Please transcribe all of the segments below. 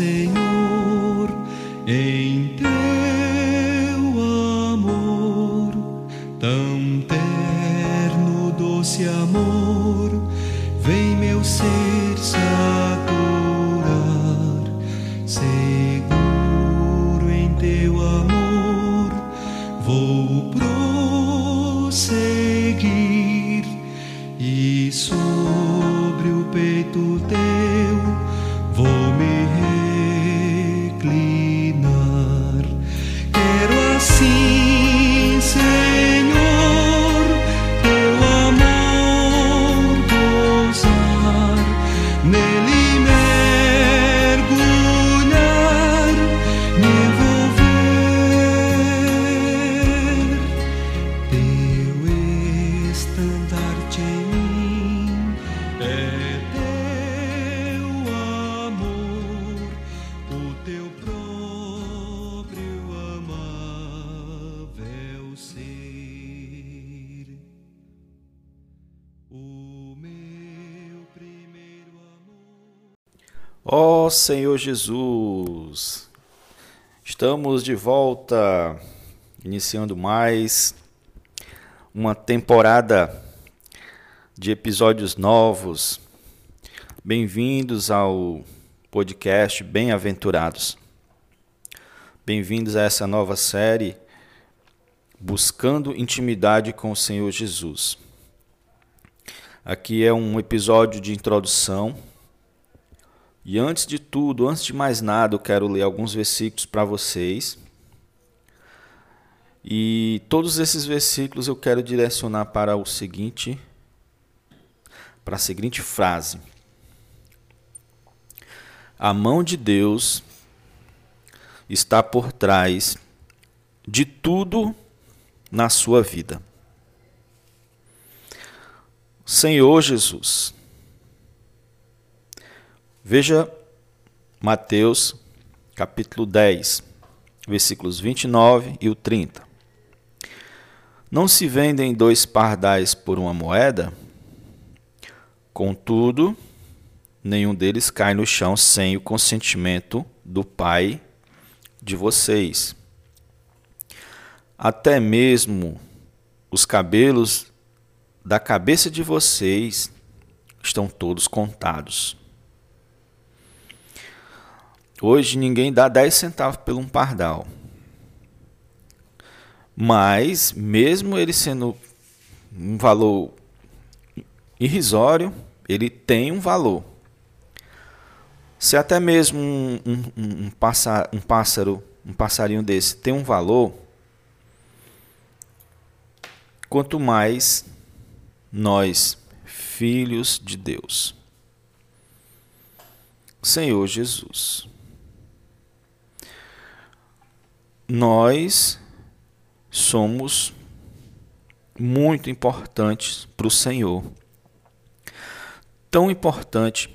Imerso, ó Senhor, Senhor Jesus, estamos de volta, iniciando mais uma temporada de episódios novos. Bem-vindos ao podcast Bem-aventurados. Bem-vindos a essa nova série Buscando Intimidade com o Senhor Jesus. Aqui é um episódio de introdução. E antes de tudo, antes de mais nada, eu quero ler alguns versículos para vocês. E todos esses versículos eu quero direcionar para o seguinte, para a seguinte frase: A mão de Deus está por trás de tudo na sua vida. Senhor Jesus, Veja Mateus capítulo 10, versículos 29 e o 30. Não se vendem dois pardais por uma moeda? Contudo, nenhum deles cai no chão sem o consentimento do Pai de vocês. Até mesmo os cabelos da cabeça de vocês estão todos contados. Hoje ninguém dá 10 centavos por um pardal. Mas, mesmo ele sendo um valor irrisório, ele tem um valor. Se até mesmo um, um, um, pássaro, um pássaro, um passarinho desse tem um valor, quanto mais nós, filhos de Deus. Senhor Jesus. Nós somos muito importantes para o Senhor. Tão importante,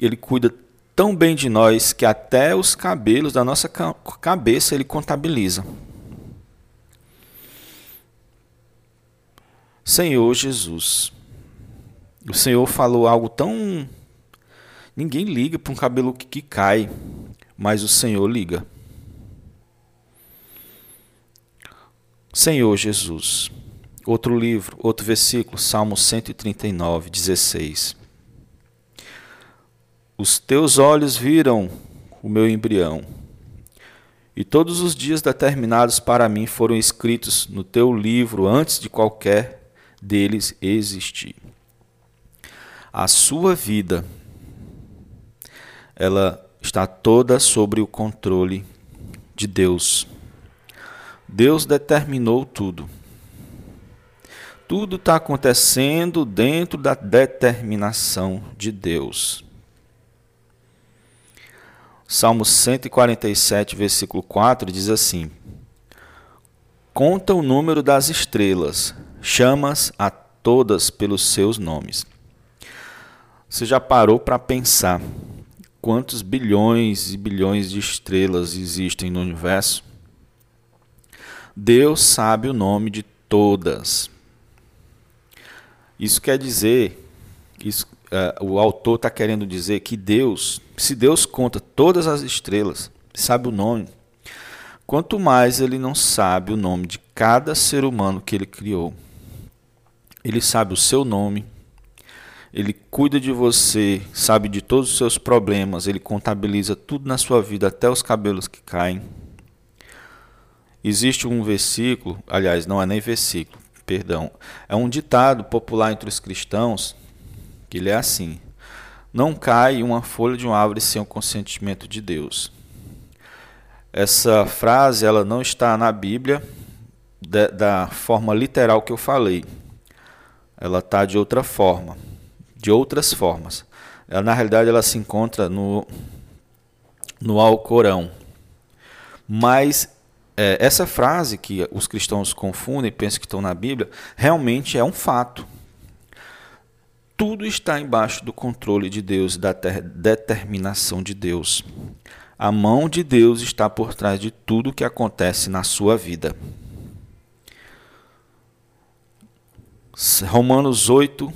Ele cuida tão bem de nós que até os cabelos da nossa cabeça Ele contabiliza. Senhor Jesus, o Senhor falou algo tão. Ninguém liga para um cabelo que cai, mas o Senhor liga. Senhor Jesus. Outro livro, outro versículo, Salmo 139, 16. Os teus olhos viram o meu embrião, e todos os dias determinados para mim foram escritos no teu livro antes de qualquer deles existir. A sua vida, ela está toda sobre o controle de Deus. Deus determinou tudo. Tudo está acontecendo dentro da determinação de Deus. Salmo 147, versículo 4 diz assim: Conta o número das estrelas, chamas a todas pelos seus nomes. Você já parou para pensar quantos bilhões e bilhões de estrelas existem no universo? Deus sabe o nome de todas. Isso quer dizer, isso, uh, o autor está querendo dizer que Deus, se Deus conta todas as estrelas, sabe o nome, quanto mais ele não sabe o nome de cada ser humano que ele criou. Ele sabe o seu nome, ele cuida de você, sabe de todos os seus problemas, ele contabiliza tudo na sua vida, até os cabelos que caem. Existe um versículo, aliás, não é nem versículo, perdão, é um ditado popular entre os cristãos que ele é assim: Não cai uma folha de uma árvore sem o consentimento de Deus. Essa frase ela não está na Bíblia da, da forma literal que eu falei. Ela está de outra forma, de outras formas. Ela, na realidade, ela se encontra no, no Alcorão. Mas é, essa frase que os cristãos confundem e pensam que estão na Bíblia, realmente é um fato. Tudo está embaixo do controle de Deus da determinação de Deus. A mão de Deus está por trás de tudo que acontece na sua vida. Romanos 8,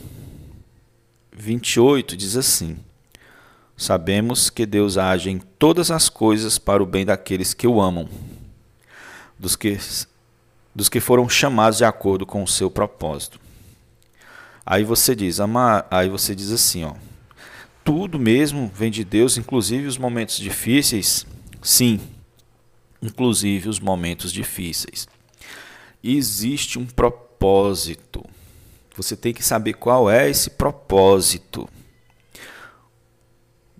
28 diz assim: Sabemos que Deus age em todas as coisas para o bem daqueles que o amam dos que, dos que foram chamados de acordo com o seu propósito. Aí você diz, aí você diz assim, ó, tudo mesmo vem de Deus, inclusive os momentos difíceis? Sim, inclusive os momentos difíceis. Existe um propósito. Você tem que saber qual é esse propósito.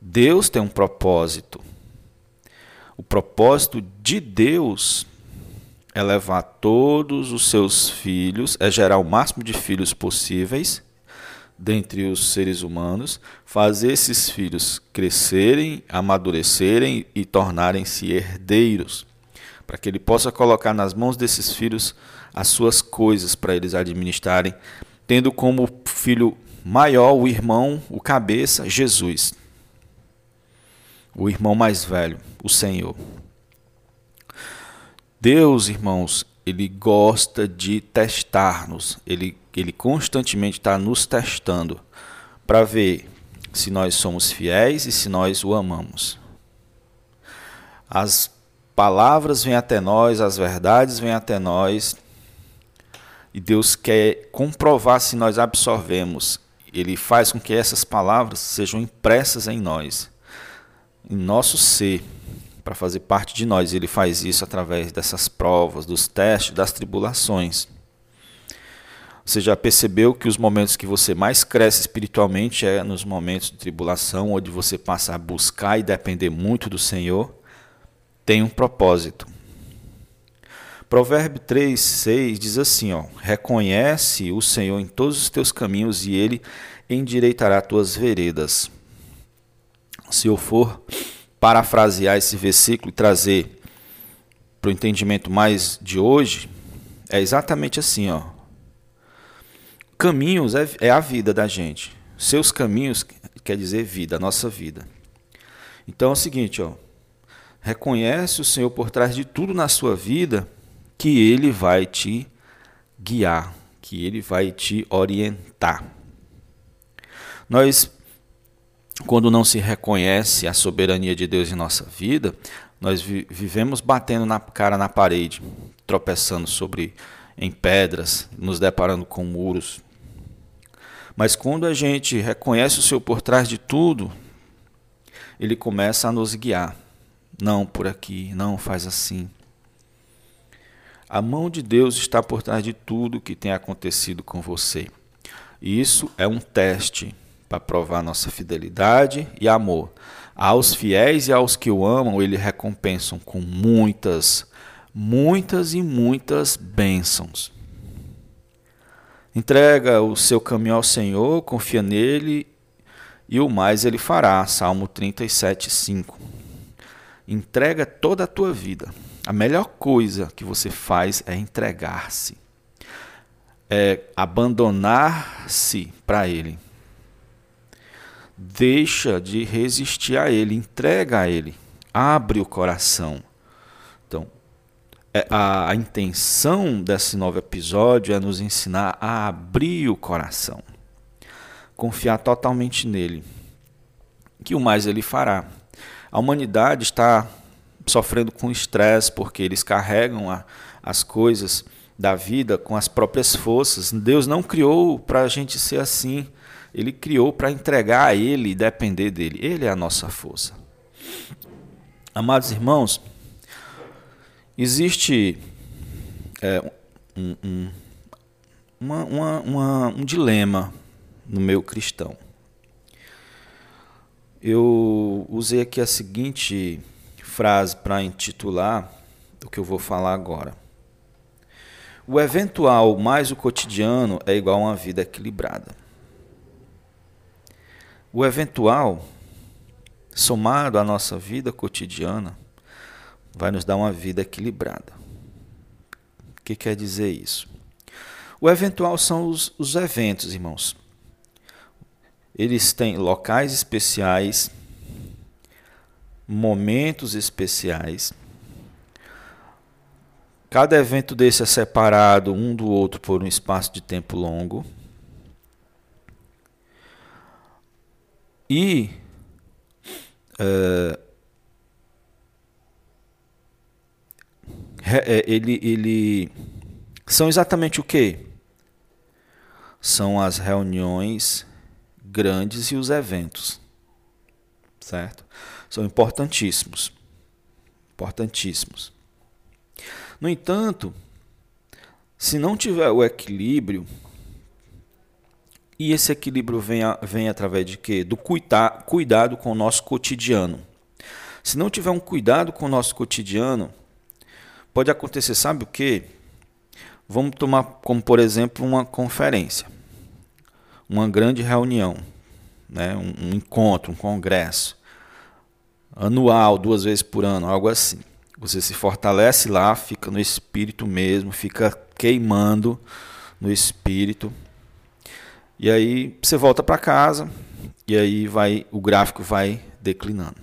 Deus tem um propósito. O propósito de Deus é levar todos os seus filhos, é gerar o máximo de filhos possíveis dentre os seres humanos, fazer esses filhos crescerem, amadurecerem e tornarem-se herdeiros, para que ele possa colocar nas mãos desses filhos as suas coisas para eles administrarem, tendo como filho maior o irmão, o cabeça, Jesus. O irmão mais velho, o Senhor. Deus, irmãos, ele gosta de testar-nos. Ele, ele constantemente está nos testando para ver se nós somos fiéis e se nós o amamos. As palavras vêm até nós, as verdades vêm até nós, e Deus quer comprovar se nós absorvemos. Ele faz com que essas palavras sejam impressas em nós, em nosso ser para fazer parte de nós. Ele faz isso através dessas provas, dos testes, das tribulações. Você já percebeu que os momentos que você mais cresce espiritualmente é nos momentos de tribulação, onde você passa a buscar e depender muito do Senhor? Tem um propósito. Provérbio 3, 6 diz assim: ó, Reconhece o Senhor em todos os teus caminhos e ele endireitará tuas veredas. Se eu for parafrasear esse versículo e trazer para o entendimento mais de hoje, é exatamente assim, ó. Caminhos é, é a vida da gente. Seus caminhos quer dizer vida, a nossa vida. Então é o seguinte, ó. Reconhece o Senhor por trás de tudo na sua vida, que Ele vai te guiar, que Ele vai te orientar. Nós quando não se reconhece a soberania de Deus em nossa vida, nós vi vivemos batendo na cara na parede, tropeçando sobre em pedras, nos deparando com muros. Mas quando a gente reconhece o Senhor por trás de tudo, ele começa a nos guiar. Não por aqui, não faz assim. A mão de Deus está por trás de tudo que tem acontecido com você. E isso é um teste para provar nossa fidelidade e amor. Aos fiéis e aos que o amam, ele recompensam com muitas, muitas e muitas bênçãos. Entrega o seu caminho ao Senhor, confia nele e o mais ele fará. Salmo 37, 5. Entrega toda a tua vida. A melhor coisa que você faz é entregar-se, é abandonar-se para Ele deixa de resistir a Ele, entrega a Ele, abre o coração. Então, é, a, a intenção desse novo episódio é nos ensinar a abrir o coração. confiar totalmente nele, que o mais ele fará. A humanidade está sofrendo com estresse porque eles carregam a, as coisas da vida com as próprias forças. Deus não criou para a gente ser assim. Ele criou para entregar a Ele e depender dele. Ele é a nossa força. Amados irmãos, existe é, um, um, uma, uma, um dilema no meio cristão. Eu usei aqui a seguinte frase para intitular o que eu vou falar agora. O eventual mais o cotidiano é igual a uma vida equilibrada. O eventual, somado à nossa vida cotidiana, vai nos dar uma vida equilibrada. O que quer dizer isso? O eventual são os, os eventos, irmãos. Eles têm locais especiais, momentos especiais. Cada evento desse é separado um do outro por um espaço de tempo longo. E uh, ele, ele são exatamente o que? São as reuniões grandes e os eventos, certo? São importantíssimos, importantíssimos. No entanto, se não tiver o equilíbrio e esse equilíbrio vem, a, vem através de quê? Do cuidar, cuidado com o nosso cotidiano. Se não tiver um cuidado com o nosso cotidiano, pode acontecer, sabe o quê? Vamos tomar como, por exemplo, uma conferência, uma grande reunião, né? um, um encontro, um congresso, anual, duas vezes por ano, algo assim. Você se fortalece lá, fica no espírito mesmo, fica queimando no espírito e aí você volta para casa e aí vai o gráfico vai declinando.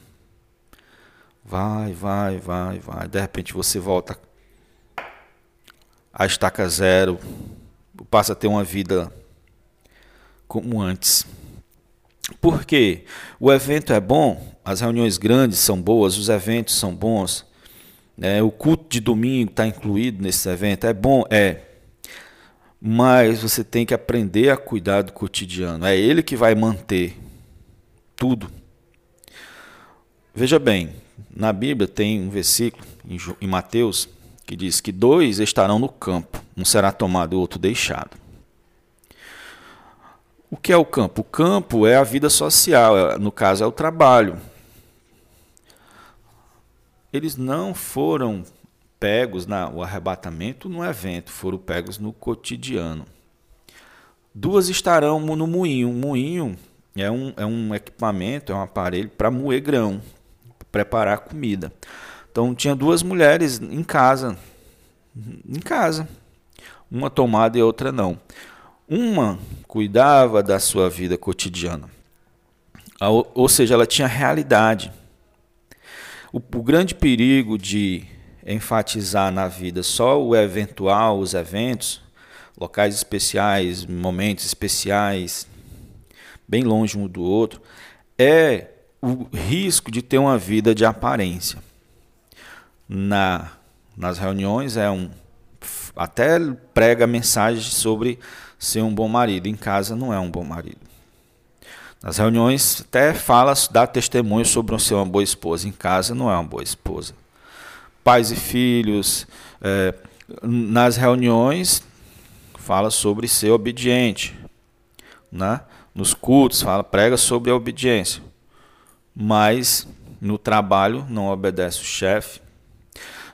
Vai, vai, vai, vai. De repente você volta a estaca zero, passa a ter uma vida como antes. Por quê? O evento é bom, as reuniões grandes são boas, os eventos são bons, né? o culto de domingo está incluído nesse evento, é bom? É mas você tem que aprender a cuidar do cotidiano. É ele que vai manter tudo. Veja bem, na Bíblia tem um versículo em Mateus que diz que dois estarão no campo, um será tomado e o outro deixado. O que é o campo? O campo é a vida social, é, no caso é o trabalho. Eles não foram pegos na o arrebatamento no evento, foram pegos no cotidiano. Duas estarão no moinho. O moinho é um, é um equipamento, é um aparelho para moer grão, preparar comida. Então tinha duas mulheres em casa, em casa, uma tomada e outra não. Uma cuidava da sua vida cotidiana, ou seja, ela tinha realidade. O, o grande perigo de enfatizar na vida só o eventual, os eventos, locais especiais, momentos especiais, bem longe um do outro, é o risco de ter uma vida de aparência. Na, nas reuniões é um até prega mensagem sobre ser um bom marido, em casa não é um bom marido. Nas reuniões até fala, dá testemunho sobre ser uma boa esposa, em casa não é uma boa esposa pais e filhos. É, nas reuniões, fala sobre ser obediente. Né? Nos cultos, fala, prega sobre a obediência. Mas no trabalho, não obedece o chefe.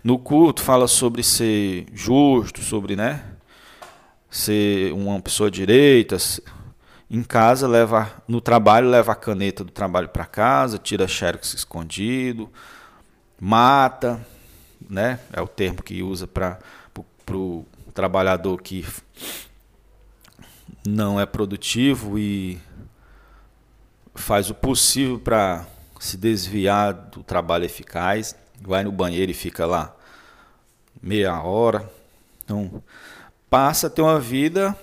No culto, fala sobre ser justo, sobre né, ser uma pessoa direita. Em casa, leva no trabalho, leva a caneta do trabalho para casa, tira xerox escondido, mata, né? É o termo que usa para o trabalhador que não é produtivo e faz o possível para se desviar do trabalho eficaz, vai no banheiro e fica lá meia hora. Então, passa a ter uma vida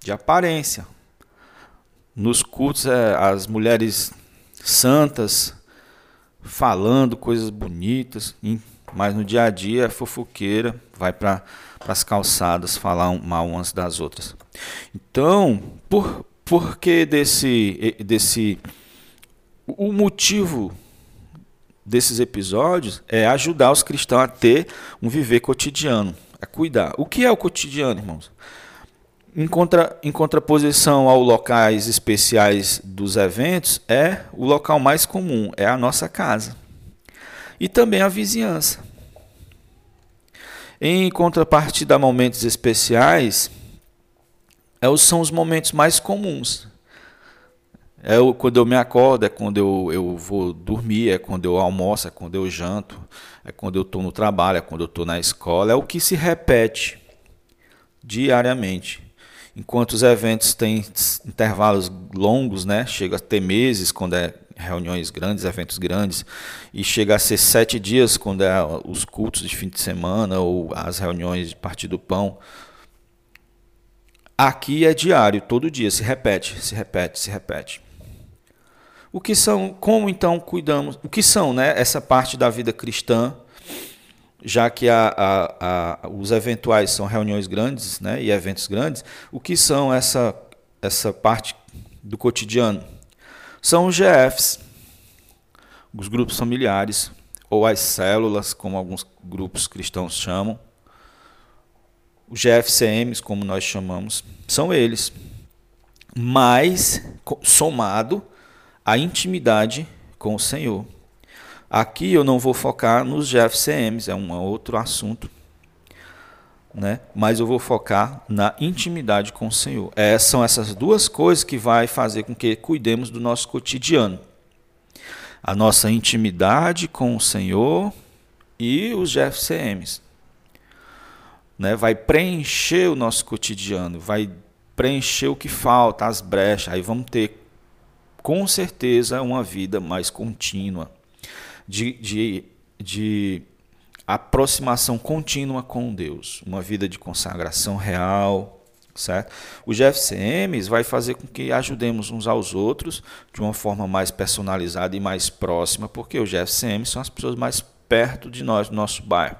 de aparência. nos cultos é, as mulheres santas falando coisas bonitas, mas no dia a dia é fofoqueira, vai para as calçadas falar mal umas das outras. Então, por, por que desse, desse. O motivo desses episódios é ajudar os cristãos a ter um viver cotidiano, a cuidar. O que é o cotidiano, irmãos? Em, contra, em contraposição aos locais especiais dos eventos, é o local mais comum, é a nossa casa. E também a vizinhança. Em contrapartida a momentos especiais, é, são os momentos mais comuns. É quando eu me acordo, é quando eu, eu vou dormir, é quando eu almoço, é quando eu janto, é quando eu estou no trabalho, é quando eu estou na escola. É o que se repete diariamente. Enquanto os eventos têm intervalos longos, né? chega a ter meses quando é reuniões grandes, eventos grandes, e chega a ser sete dias quando é os cultos de fim de semana ou as reuniões de Partido do Pão. Aqui é diário, todo dia, se repete, se repete, se repete. O que são, como então cuidamos, o que são né, essa parte da vida cristã já que a, a, a, os eventuais são reuniões grandes né, e eventos grandes, o que são essa, essa parte do cotidiano? São os GFs, os grupos familiares, ou as células, como alguns grupos cristãos chamam, os GFCMs, como nós chamamos, são eles, mas somado à intimidade com o Senhor. Aqui eu não vou focar nos GFCMs, é um outro assunto, né? mas eu vou focar na intimidade com o Senhor. É, são essas duas coisas que vai fazer com que cuidemos do nosso cotidiano. A nossa intimidade com o Senhor e os GFCMs. Né? Vai preencher o nosso cotidiano, vai preencher o que falta, as brechas. Aí vamos ter, com certeza, uma vida mais contínua de, de, de aproximação contínua com Deus, uma vida de consagração real, certo? O GFCMs vai fazer com que ajudemos uns aos outros de uma forma mais personalizada e mais próxima, porque os GFCMs são as pessoas mais perto de nós, do nosso bairro.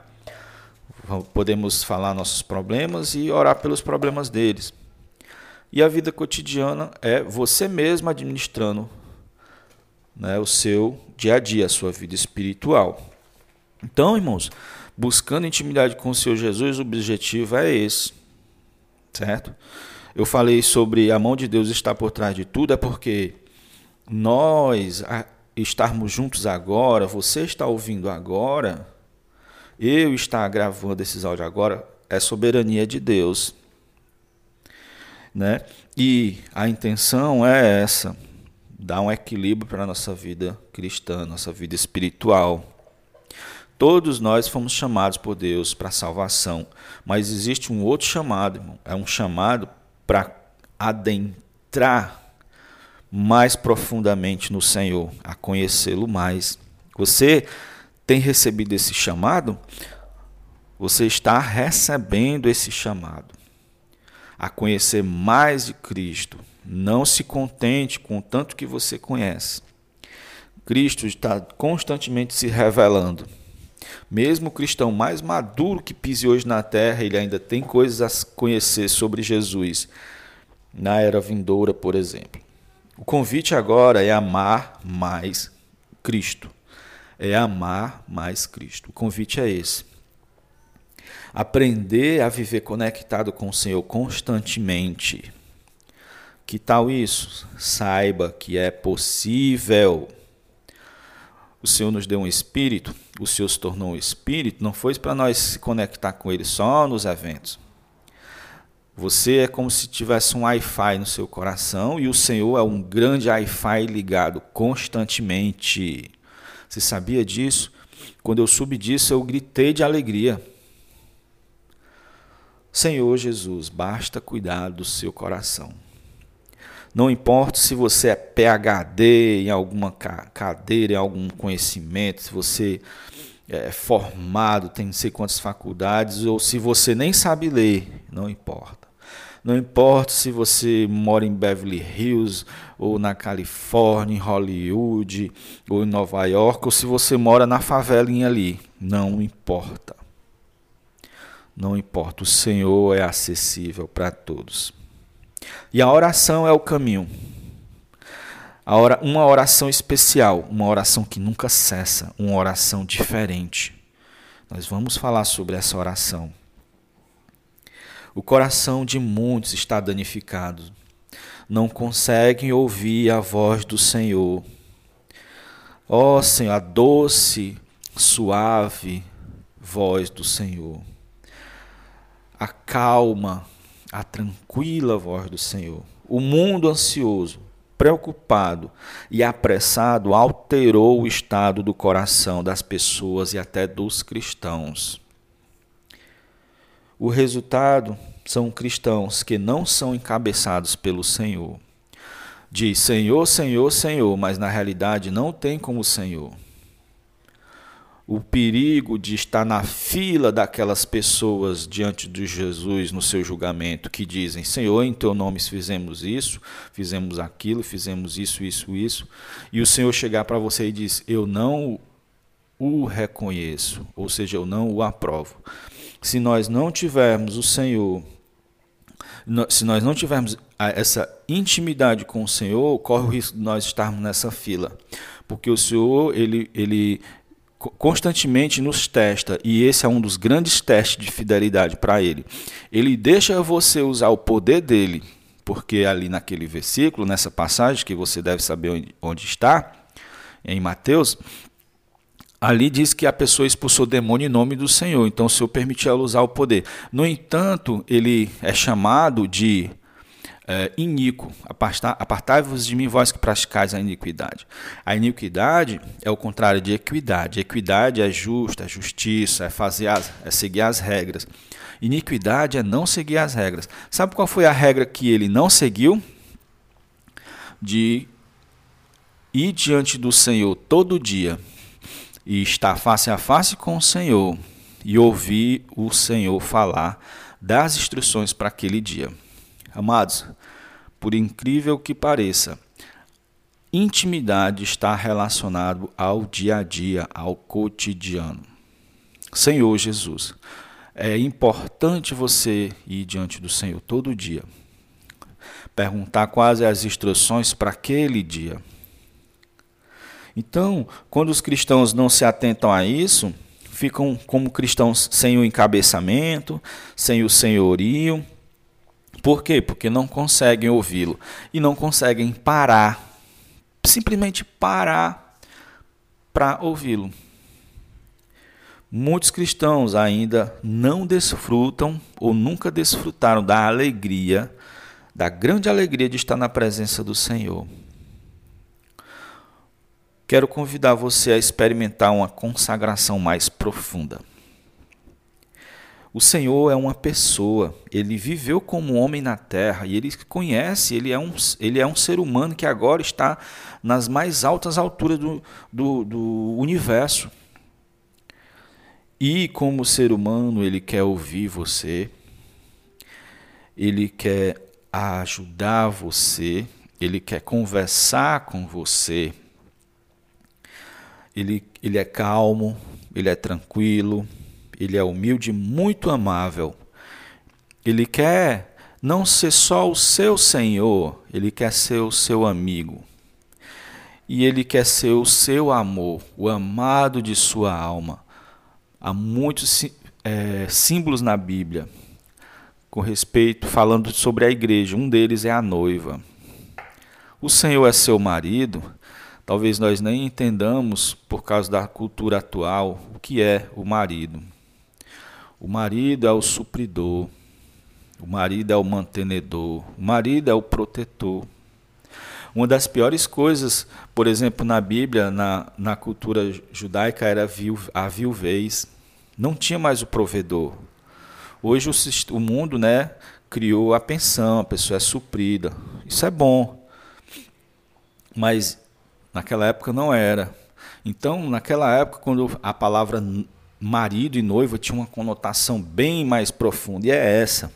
Podemos falar nossos problemas e orar pelos problemas deles. E a vida cotidiana é você mesmo administrando né, o seu dia a dia, a sua vida espiritual. Então, irmãos, buscando intimidade com o Senhor Jesus, o objetivo é esse, certo? Eu falei sobre a mão de Deus estar por trás de tudo, é porque nós estarmos juntos agora, você está ouvindo agora, eu estar gravando esses áudios agora, é soberania de Deus. Né? E a intenção é essa dá um equilíbrio para a nossa vida cristã, nossa vida espiritual. Todos nós fomos chamados por Deus para salvação, mas existe um outro chamado, irmão. É um chamado para adentrar mais profundamente no Senhor, a conhecê-lo mais. Você tem recebido esse chamado? Você está recebendo esse chamado a conhecer mais de Cristo, não se contente com o tanto que você conhece. Cristo está constantemente se revelando. Mesmo o cristão mais maduro que pise hoje na terra, ele ainda tem coisas a conhecer sobre Jesus na era vindoura, por exemplo. O convite agora é amar mais Cristo. É amar mais Cristo. O convite é esse. Aprender a viver conectado com o Senhor constantemente que tal isso? Saiba que é possível. Senhor nos deu um espírito, o Senhor se tornou um espírito, não foi para nós se conectar com Ele só nos eventos. Você é como se tivesse um Wi-Fi no seu coração e o Senhor é um grande Wi-Fi ligado constantemente. Você sabia disso? Quando eu soube disso, eu gritei de alegria. Senhor Jesus, basta cuidar do seu coração. Não importa se você é PhD em alguma cadeira, em algum conhecimento, se você é formado, tem não sei quantas faculdades, ou se você nem sabe ler, não importa. Não importa se você mora em Beverly Hills, ou na Califórnia, em Hollywood, ou em Nova York, ou se você mora na favelinha ali. Não importa. Não importa. O Senhor é acessível para todos. E a oração é o caminho. uma oração especial, uma oração que nunca cessa, uma oração diferente. Nós vamos falar sobre essa oração. O coração de muitos está danificado. Não conseguem ouvir a voz do Senhor. Ó oh, Senhor, a doce, suave voz do Senhor. A calma, a tranquila voz do Senhor. O mundo ansioso, preocupado e apressado alterou o estado do coração das pessoas e até dos cristãos. O resultado são cristãos que não são encabeçados pelo Senhor. Diz Senhor, Senhor, Senhor, mas na realidade não tem como Senhor o perigo de estar na fila daquelas pessoas diante de Jesus no seu julgamento, que dizem: Senhor, em teu nome fizemos isso, fizemos aquilo, fizemos isso, isso, isso, e o Senhor chegar para você e diz: Eu não o reconheço, ou seja, eu não o aprovo. Se nós não tivermos o Senhor, se nós não tivermos essa intimidade com o Senhor, corre o risco de nós estarmos nessa fila. Porque o Senhor, ele, ele constantemente nos testa, e esse é um dos grandes testes de fidelidade para ele. Ele deixa você usar o poder dele, porque ali naquele versículo, nessa passagem que você deve saber onde, está, em Mateus, ali diz que a pessoa expulsou o demônio em nome do Senhor, então o Senhor permitiu ela usar o poder. No entanto, ele é chamado de é, iníquo. Apartai-vos de mim, vós que praticais a iniquidade. A iniquidade é o contrário de equidade. Equidade é justa, é justiça, é, fazer as, é seguir as regras. Iniquidade é não seguir as regras. Sabe qual foi a regra que ele não seguiu? De ir diante do Senhor todo dia e estar face a face com o Senhor e ouvir o Senhor falar das instruções para aquele dia. Amados, por incrível que pareça, intimidade está relacionado ao dia a dia, ao cotidiano. Senhor Jesus, é importante você ir diante do Senhor todo dia, perguntar quais as instruções para aquele dia. Então, quando os cristãos não se atentam a isso, ficam como cristãos sem o encabeçamento, sem o senhorio por quê? Porque não conseguem ouvi-lo e não conseguem parar, simplesmente parar para ouvi-lo. Muitos cristãos ainda não desfrutam ou nunca desfrutaram da alegria, da grande alegria de estar na presença do Senhor. Quero convidar você a experimentar uma consagração mais profunda. O Senhor é uma pessoa, ele viveu como homem na terra e ele conhece, ele é um, ele é um ser humano que agora está nas mais altas alturas do, do, do universo. E como ser humano, ele quer ouvir você, ele quer ajudar você, ele quer conversar com você. Ele, ele é calmo, ele é tranquilo, ele é humilde, muito amável. Ele quer não ser só o seu Senhor, ele quer ser o seu amigo. E ele quer ser o seu amor, o amado de sua alma. Há muitos é, símbolos na Bíblia com respeito, falando sobre a igreja. Um deles é a noiva. O Senhor é seu marido. Talvez nós nem entendamos, por causa da cultura atual, o que é o marido. O marido é o supridor, o marido é o mantenedor, o marido é o protetor. Uma das piores coisas, por exemplo, na Bíblia, na, na cultura judaica, era a viuvez. Não tinha mais o provedor. Hoje o, o mundo né, criou a pensão, a pessoa é suprida. Isso é bom. Mas naquela época não era. Então, naquela época, quando a palavra marido e noiva tinha uma conotação bem mais profunda, e é essa.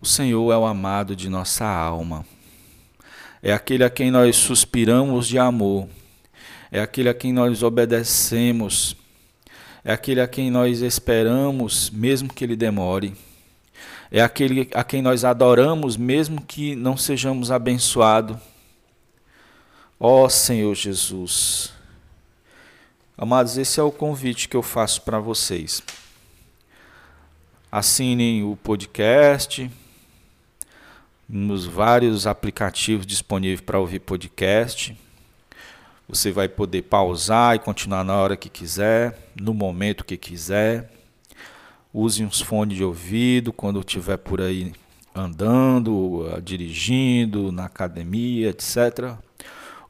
O Senhor é o amado de nossa alma. É aquele a quem nós suspiramos de amor. É aquele a quem nós obedecemos. É aquele a quem nós esperamos, mesmo que ele demore. É aquele a quem nós adoramos, mesmo que não sejamos abençoados. Ó Senhor Jesus. Amados, esse é o convite que eu faço para vocês. Assinem o podcast nos vários aplicativos disponíveis para ouvir podcast. Você vai poder pausar e continuar na hora que quiser, no momento que quiser. Use uns fones de ouvido quando estiver por aí andando, dirigindo, na academia, etc.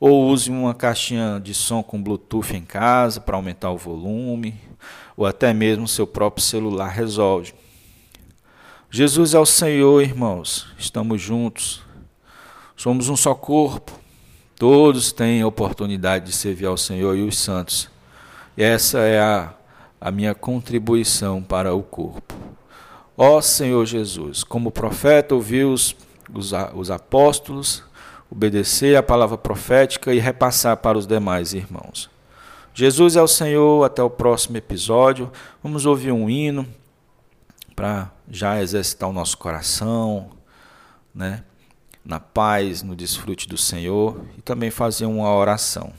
Ou use uma caixinha de som com Bluetooth em casa para aumentar o volume, ou até mesmo seu próprio celular resolve. Jesus é o Senhor, irmãos. Estamos juntos. Somos um só corpo. Todos têm a oportunidade de servir ao Senhor e os santos. E essa é a, a minha contribuição para o corpo. Ó Senhor Jesus, como profeta ouviu os, os, os apóstolos, obedecer a palavra profética e repassar para os demais irmãos. Jesus é o Senhor, até o próximo episódio. Vamos ouvir um hino para já exercitar o nosso coração, né? Na paz, no desfrute do Senhor e também fazer uma oração.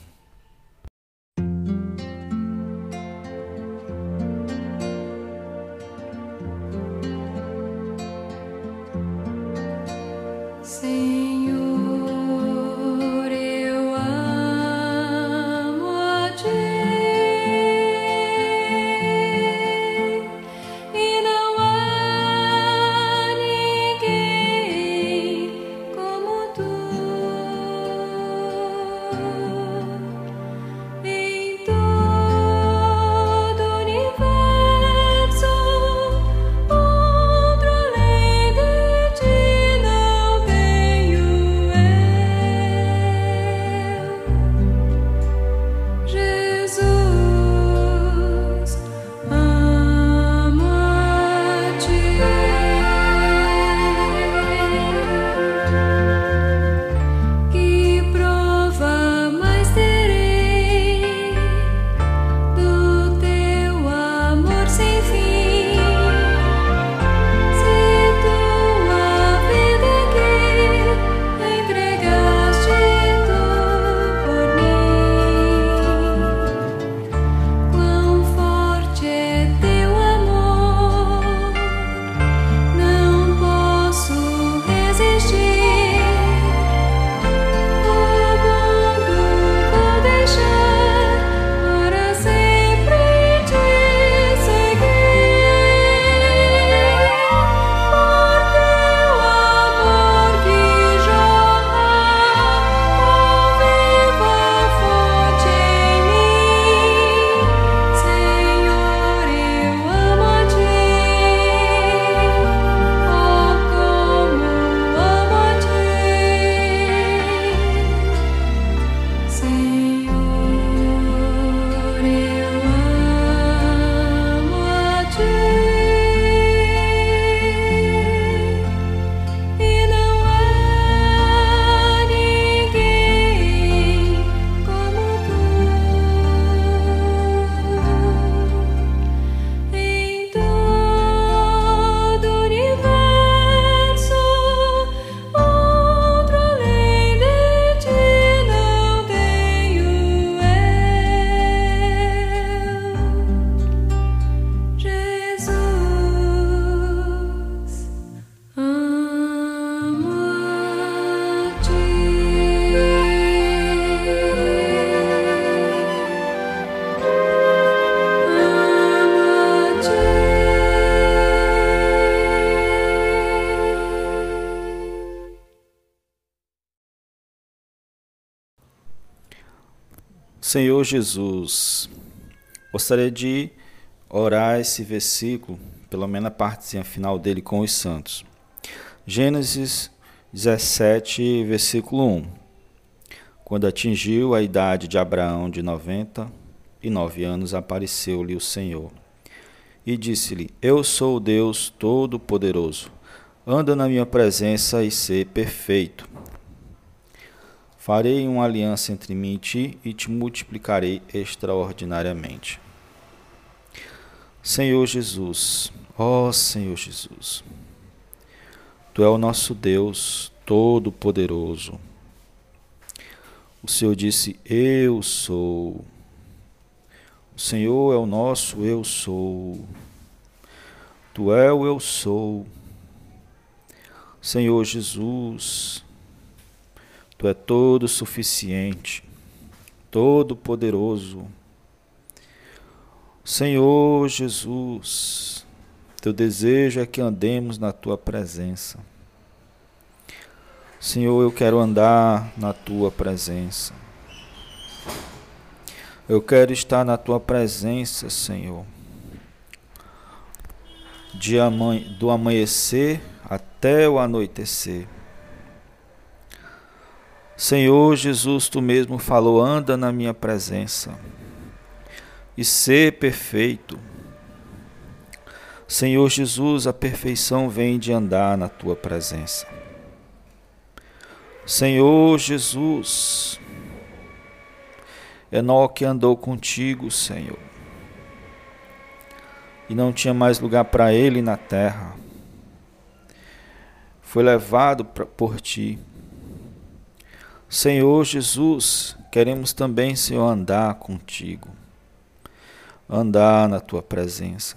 Senhor Jesus, gostaria de orar esse versículo, pelo menos a partezinha final dele com os santos. Gênesis 17, versículo 1. Quando atingiu a idade de Abraão de noventa e nove anos, apareceu-lhe o Senhor e disse-lhe: Eu sou o Deus Todo-Poderoso. Anda na minha presença e ser perfeito. Farei uma aliança entre mim e ti e te multiplicarei extraordinariamente. Senhor Jesus, ó Senhor Jesus, Tu é o nosso Deus Todo-Poderoso. O Senhor disse: Eu sou. O Senhor é o nosso Eu sou. Tu é o Eu sou. Senhor Jesus, Tu é todo suficiente, todo poderoso. Senhor Jesus, Teu desejo é que andemos na Tua presença. Senhor, eu quero andar na Tua presença. Eu quero estar na Tua presença, Senhor. De do amanhecer até o anoitecer. Senhor Jesus, tu mesmo falou: anda na minha presença e ser perfeito. Senhor Jesus, a perfeição vem de andar na tua presença. Senhor Jesus, Enoque andou contigo, Senhor, e não tinha mais lugar para ele na terra. Foi levado por ti. Senhor Jesus, queremos também, Senhor, andar contigo, andar na tua presença.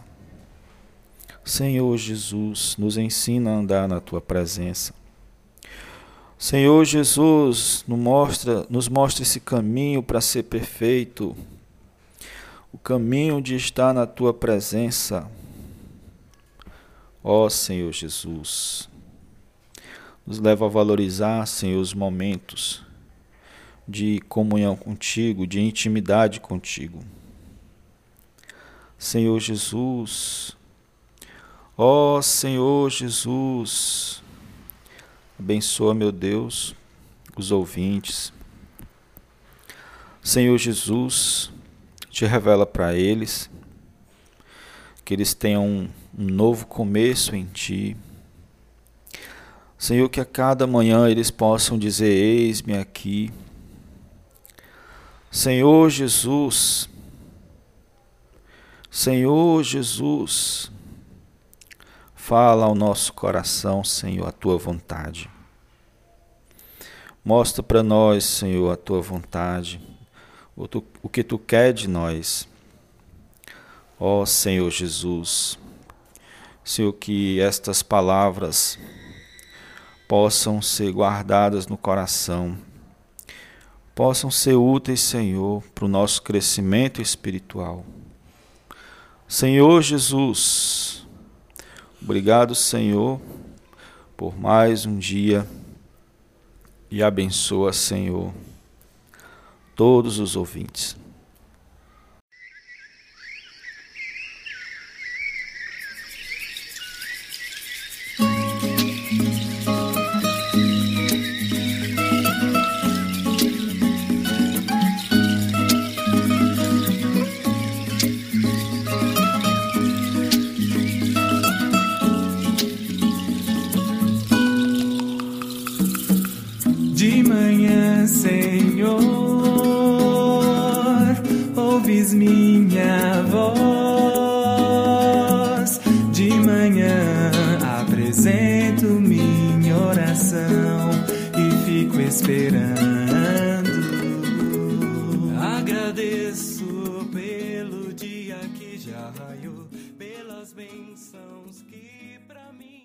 Senhor Jesus, nos ensina a andar na tua presença. Senhor Jesus, nos mostra, nos mostra esse caminho para ser perfeito, o caminho de estar na tua presença. Ó Senhor Jesus, nos leva a valorizar, Senhor, os momentos de comunhão contigo, de intimidade contigo. Senhor Jesus, ó Senhor Jesus, abençoa, meu Deus, os ouvintes. Senhor Jesus, te revela para eles que eles tenham um, novo começo em Ti Senhor, que a cada manhã eles possam dizer: Eis-me aqui. Senhor Jesus, Senhor Jesus, fala ao nosso coração, Senhor, a tua vontade. Mostra para nós, Senhor, a tua vontade, o, tu, o que tu quer de nós. Ó Senhor Jesus, Senhor, que estas palavras possam ser guardadas no coração, possam ser úteis, Senhor, para o nosso crescimento espiritual. Senhor Jesus, obrigado, Senhor, por mais um dia e abençoa, Senhor, todos os ouvintes.